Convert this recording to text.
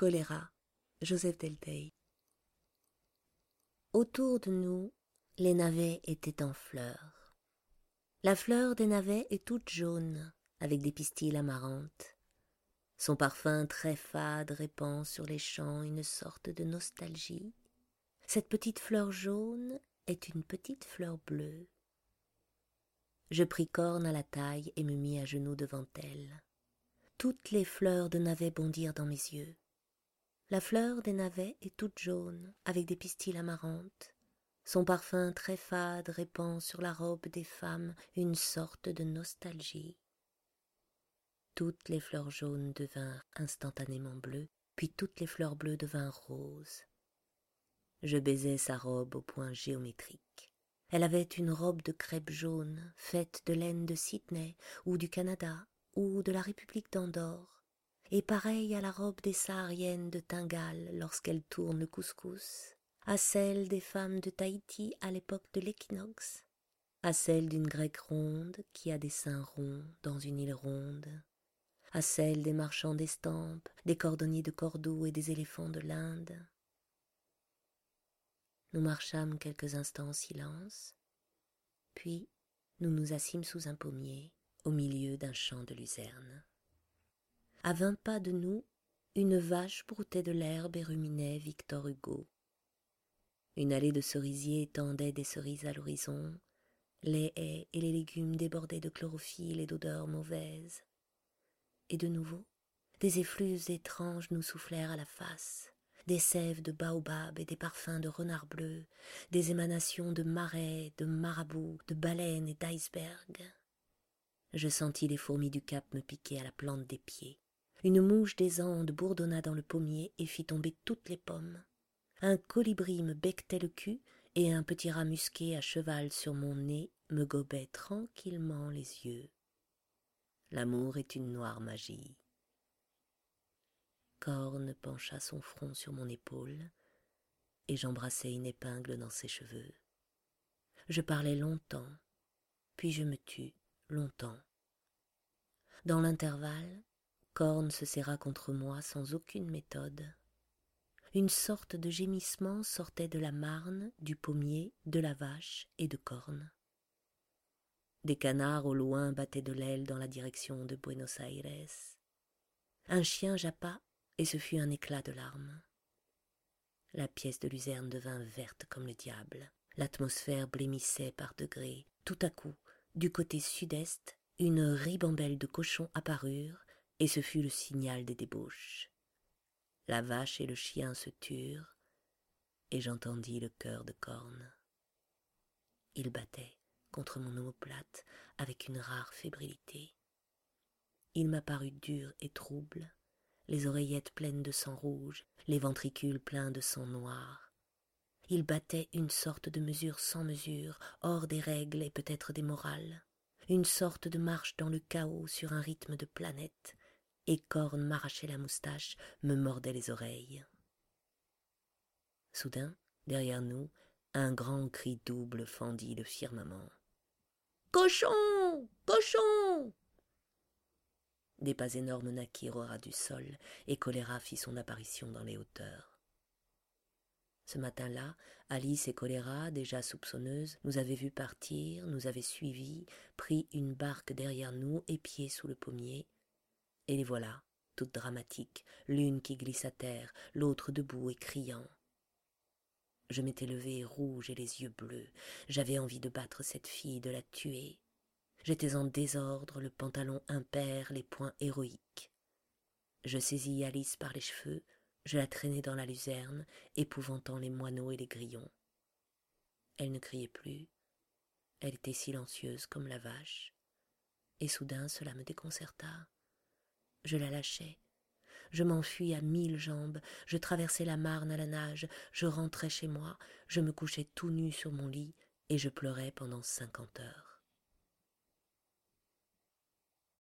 Choléra, Joseph Delteil. Autour de nous, les navets étaient en fleurs. La fleur des navets est toute jaune, avec des pistils amarantes. Son parfum très fade répand sur les champs une sorte de nostalgie. Cette petite fleur jaune est une petite fleur bleue. Je pris corne à la taille et me mis à genoux devant elle. Toutes les fleurs de navet bondirent dans mes yeux. La fleur des navets est toute jaune, avec des pistils amarantes. Son parfum très fade répand sur la robe des femmes une sorte de nostalgie. Toutes les fleurs jaunes devinrent instantanément bleues, puis toutes les fleurs bleues devinrent roses. Je baisais sa robe au point géométrique. Elle avait une robe de crêpe jaune, faite de laine de Sydney ou du Canada ou de la République d'Andorre et pareille à la robe des sahariennes de Tingal lorsqu'elles tournent le couscous, à celle des femmes de Tahiti à l'époque de l'équinoxe, à celle d'une grecque ronde qui a des seins ronds dans une île ronde, à celle des marchands d'estampes, des cordonniers de Cordoue et des éléphants de l'Inde. Nous marchâmes quelques instants en silence, puis nous nous assîmes sous un pommier au milieu d'un champ de luzerne. À vingt pas de nous, une vache broutait de l'herbe et ruminait Victor Hugo. Une allée de cerisiers tendait des cerises à l'horizon, les haies et les légumes débordaient de chlorophylle et d'odeurs mauvaises. Et de nouveau, des effluves étranges nous soufflèrent à la face, des sèves de baobab et des parfums de renard bleu, des émanations de marais, de marabouts, de baleines et d'icebergs. Je sentis les fourmis du cap me piquer à la plante des pieds. Une mouche des Andes bourdonna dans le pommier et fit tomber toutes les pommes. Un colibri me becquetait le cul et un petit rat musqué à cheval sur mon nez me gobait tranquillement les yeux. L'amour est une noire magie. Corne pencha son front sur mon épaule et j'embrassai une épingle dans ses cheveux. Je parlais longtemps, puis je me tus longtemps. Dans l'intervalle, Corne se serra contre moi sans aucune méthode. Une sorte de gémissement sortait de la marne, du pommier, de la vache et de Corne. Des canards au loin battaient de l'aile dans la direction de Buenos Aires. Un chien jappa et ce fut un éclat de larmes. La pièce de luzerne devint verte comme le diable. L'atmosphère blêmissait par degrés. Tout à coup, du côté sud-est, une ribambelle de cochons apparurent et ce fut le signal des débauches. La vache et le chien se turent, et j'entendis le cœur de corne. Il battait contre mon omoplate avec une rare fébrilité. Il m'apparut dur et trouble, les oreillettes pleines de sang rouge, les ventricules pleins de sang noir. Il battait une sorte de mesure sans mesure, hors des règles et peut-être des morales, une sorte de marche dans le chaos sur un rythme de planète, et Corne m'arrachait la moustache, me mordait les oreilles. Soudain, derrière nous, un grand cri double fendit le firmament. Cochon Cochon Des pas énormes naquirent au ras du sol, et choléra fit son apparition dans les hauteurs. Ce matin-là, Alice et Choléra, déjà soupçonneuses, nous avaient vus partir, nous avaient suivis, pris une barque derrière nous, épiés sous le pommier, et les voilà, toutes dramatiques, l'une qui glisse à terre, l'autre debout et criant. Je m'étais levé rouge et les yeux bleus. J'avais envie de battre cette fille, de la tuer. J'étais en désordre, le pantalon impair, les poings héroïques. Je saisis Alice par les cheveux, je la traînai dans la luzerne, épouvantant les moineaux et les grillons. Elle ne criait plus, elle était silencieuse comme la vache, et soudain cela me déconcerta. Je la lâchai. Je m'enfuis à mille jambes, je traversai la Marne à la nage, je rentrai chez moi, je me couchai tout nu sur mon lit, et je pleurai pendant cinquante heures.